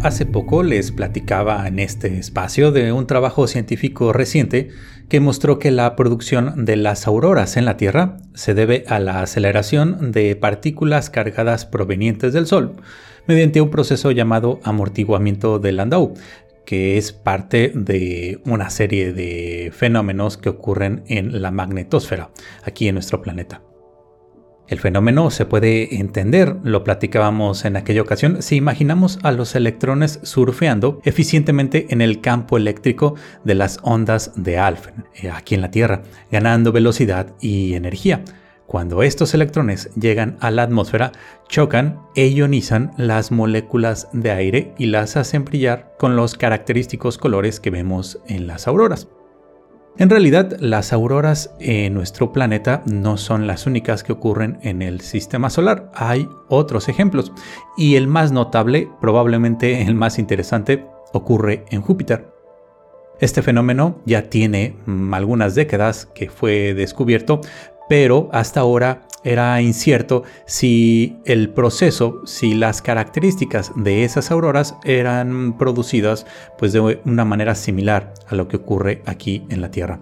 Hace poco les platicaba en este espacio de un trabajo científico reciente que mostró que la producción de las auroras en la Tierra se debe a la aceleración de partículas cargadas provenientes del Sol mediante un proceso llamado amortiguamiento de Landau, que es parte de una serie de fenómenos que ocurren en la magnetosfera, aquí en nuestro planeta. El fenómeno se puede entender, lo platicábamos en aquella ocasión, si imaginamos a los electrones surfeando eficientemente en el campo eléctrico de las ondas de Alphen, eh, aquí en la Tierra, ganando velocidad y energía. Cuando estos electrones llegan a la atmósfera, chocan e ionizan las moléculas de aire y las hacen brillar con los característicos colores que vemos en las auroras. En realidad, las auroras en nuestro planeta no son las únicas que ocurren en el sistema solar. Hay otros ejemplos y el más notable, probablemente el más interesante, ocurre en Júpiter. Este fenómeno ya tiene mm, algunas décadas que fue descubierto, pero hasta ahora era incierto si el proceso, si las características de esas auroras eran producidas pues de una manera similar a lo que ocurre aquí en la Tierra.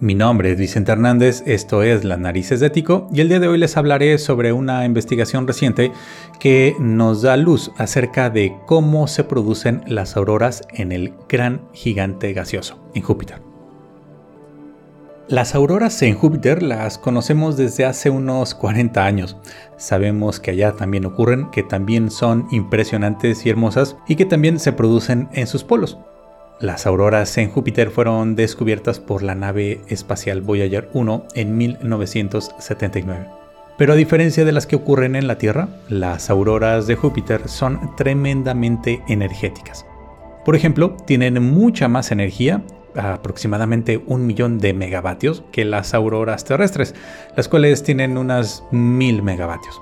Mi nombre es Vicente Hernández, esto es Las Narices de Tico y el día de hoy les hablaré sobre una investigación reciente que nos da luz acerca de cómo se producen las auroras en el gran gigante gaseoso, en Júpiter. Las auroras en Júpiter las conocemos desde hace unos 40 años. Sabemos que allá también ocurren, que también son impresionantes y hermosas y que también se producen en sus polos. Las auroras en Júpiter fueron descubiertas por la nave espacial Voyager 1 en 1979. Pero a diferencia de las que ocurren en la Tierra, las auroras de Júpiter son tremendamente energéticas. Por ejemplo, tienen mucha más energía aproximadamente un millón de megavatios que las auroras terrestres, las cuales tienen unas mil megavatios.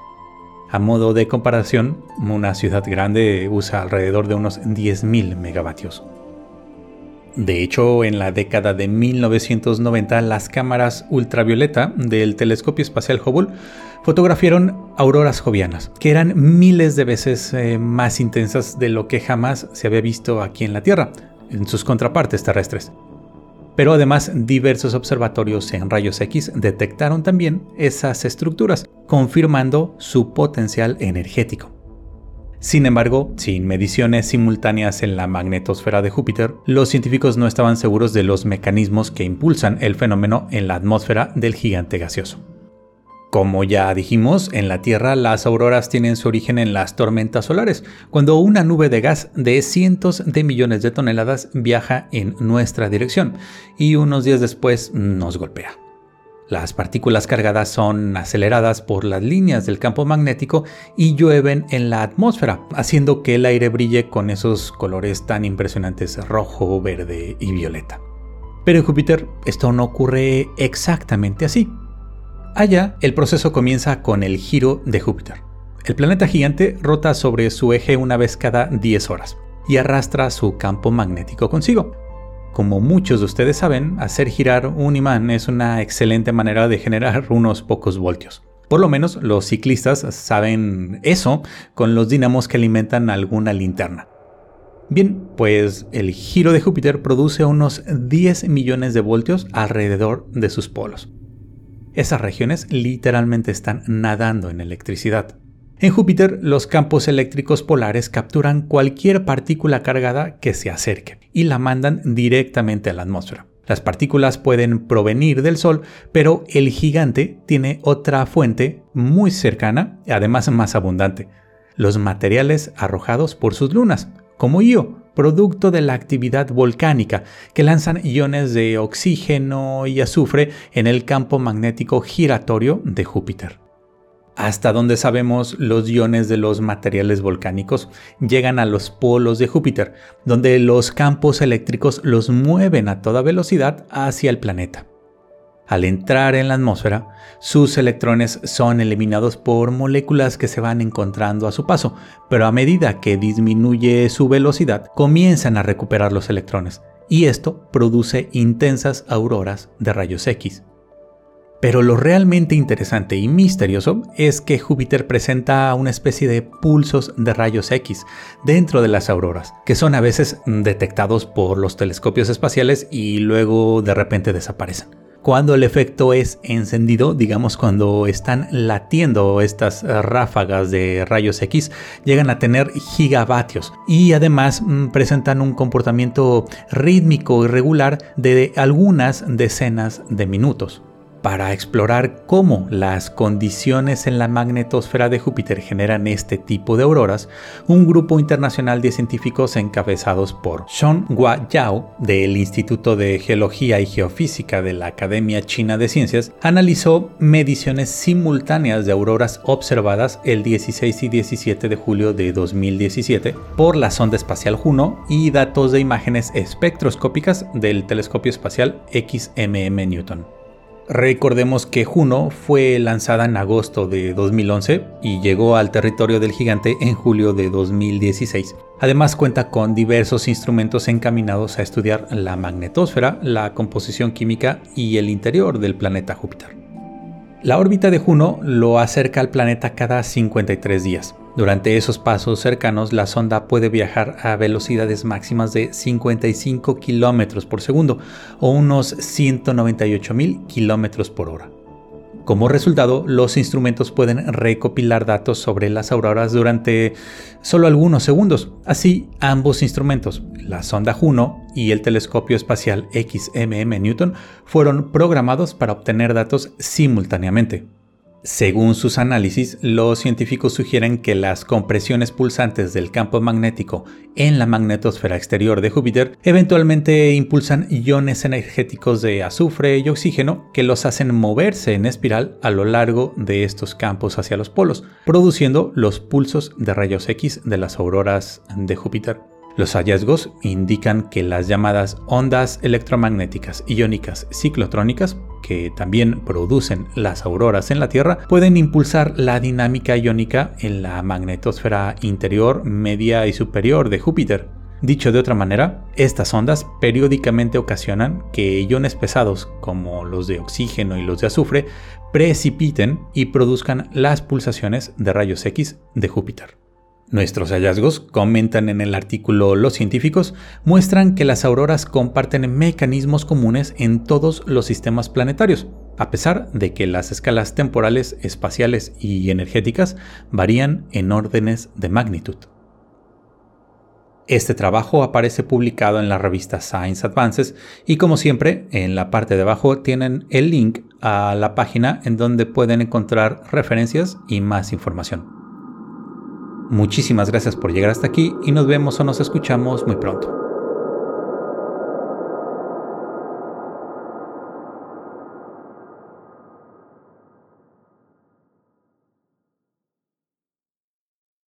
A modo de comparación, una ciudad grande usa alrededor de unos 10.000 megavatios. De hecho, en la década de 1990, las cámaras ultravioleta del telescopio espacial Hubble fotografiaron auroras jovianas, que eran miles de veces eh, más intensas de lo que jamás se había visto aquí en la Tierra, en sus contrapartes terrestres. Pero además diversos observatorios en rayos X detectaron también esas estructuras, confirmando su potencial energético. Sin embargo, sin mediciones simultáneas en la magnetosfera de Júpiter, los científicos no estaban seguros de los mecanismos que impulsan el fenómeno en la atmósfera del gigante gaseoso. Como ya dijimos, en la Tierra las auroras tienen su origen en las tormentas solares, cuando una nube de gas de cientos de millones de toneladas viaja en nuestra dirección y unos días después nos golpea. Las partículas cargadas son aceleradas por las líneas del campo magnético y llueven en la atmósfera, haciendo que el aire brille con esos colores tan impresionantes rojo, verde y violeta. Pero en Júpiter esto no ocurre exactamente así. Allá, el proceso comienza con el giro de Júpiter. El planeta gigante rota sobre su eje una vez cada 10 horas y arrastra su campo magnético consigo. Como muchos de ustedes saben, hacer girar un imán es una excelente manera de generar unos pocos voltios. Por lo menos los ciclistas saben eso con los dinamos que alimentan alguna linterna. Bien, pues el giro de Júpiter produce unos 10 millones de voltios alrededor de sus polos. Esas regiones literalmente están nadando en electricidad. En Júpiter, los campos eléctricos polares capturan cualquier partícula cargada que se acerque y la mandan directamente a la atmósfera. Las partículas pueden provenir del Sol, pero el gigante tiene otra fuente muy cercana, además más abundante, los materiales arrojados por sus lunas, como Io, producto de la actividad volcánica, que lanzan iones de oxígeno y azufre en el campo magnético giratorio de Júpiter. Hasta donde sabemos, los iones de los materiales volcánicos llegan a los polos de Júpiter, donde los campos eléctricos los mueven a toda velocidad hacia el planeta. Al entrar en la atmósfera, sus electrones son eliminados por moléculas que se van encontrando a su paso, pero a medida que disminuye su velocidad, comienzan a recuperar los electrones, y esto produce intensas auroras de rayos X. Pero lo realmente interesante y misterioso es que Júpiter presenta una especie de pulsos de rayos X dentro de las auroras, que son a veces detectados por los telescopios espaciales y luego de repente desaparecen. Cuando el efecto es encendido, digamos cuando están latiendo estas ráfagas de rayos X, llegan a tener gigavatios y además mm, presentan un comportamiento rítmico y regular de algunas decenas de minutos para explorar cómo las condiciones en la magnetosfera de Júpiter generan este tipo de auroras, un grupo internacional de científicos encabezados por Hua Yao del Instituto de Geología y Geofísica de la Academia China de Ciencias analizó mediciones simultáneas de auroras observadas el 16 y 17 de julio de 2017 por la sonda espacial Juno y datos de imágenes espectroscópicas del telescopio espacial XMM Newton. Recordemos que Juno fue lanzada en agosto de 2011 y llegó al territorio del gigante en julio de 2016. Además cuenta con diversos instrumentos encaminados a estudiar la magnetosfera, la composición química y el interior del planeta Júpiter. La órbita de Juno lo acerca al planeta cada 53 días. Durante esos pasos cercanos, la sonda puede viajar a velocidades máximas de 55 km por segundo o unos 198 mil km por hora. Como resultado, los instrumentos pueden recopilar datos sobre las auroras durante solo algunos segundos. Así, ambos instrumentos, la sonda Juno y el telescopio espacial XMM Newton, fueron programados para obtener datos simultáneamente. Según sus análisis, los científicos sugieren que las compresiones pulsantes del campo magnético en la magnetosfera exterior de Júpiter eventualmente impulsan iones energéticos de azufre y oxígeno que los hacen moverse en espiral a lo largo de estos campos hacia los polos, produciendo los pulsos de rayos X de las auroras de Júpiter. Los hallazgos indican que las llamadas ondas electromagnéticas iónicas ciclotrónicas, que también producen las auroras en la Tierra, pueden impulsar la dinámica iónica en la magnetosfera interior, media y superior de Júpiter. Dicho de otra manera, estas ondas periódicamente ocasionan que iones pesados como los de oxígeno y los de azufre precipiten y produzcan las pulsaciones de rayos X de Júpiter. Nuestros hallazgos, comentan en el artículo los científicos, muestran que las auroras comparten mecanismos comunes en todos los sistemas planetarios, a pesar de que las escalas temporales, espaciales y energéticas varían en órdenes de magnitud. Este trabajo aparece publicado en la revista Science Advances y como siempre en la parte de abajo tienen el link a la página en donde pueden encontrar referencias y más información. Muchísimas gracias por llegar hasta aquí y nos vemos o nos escuchamos muy pronto.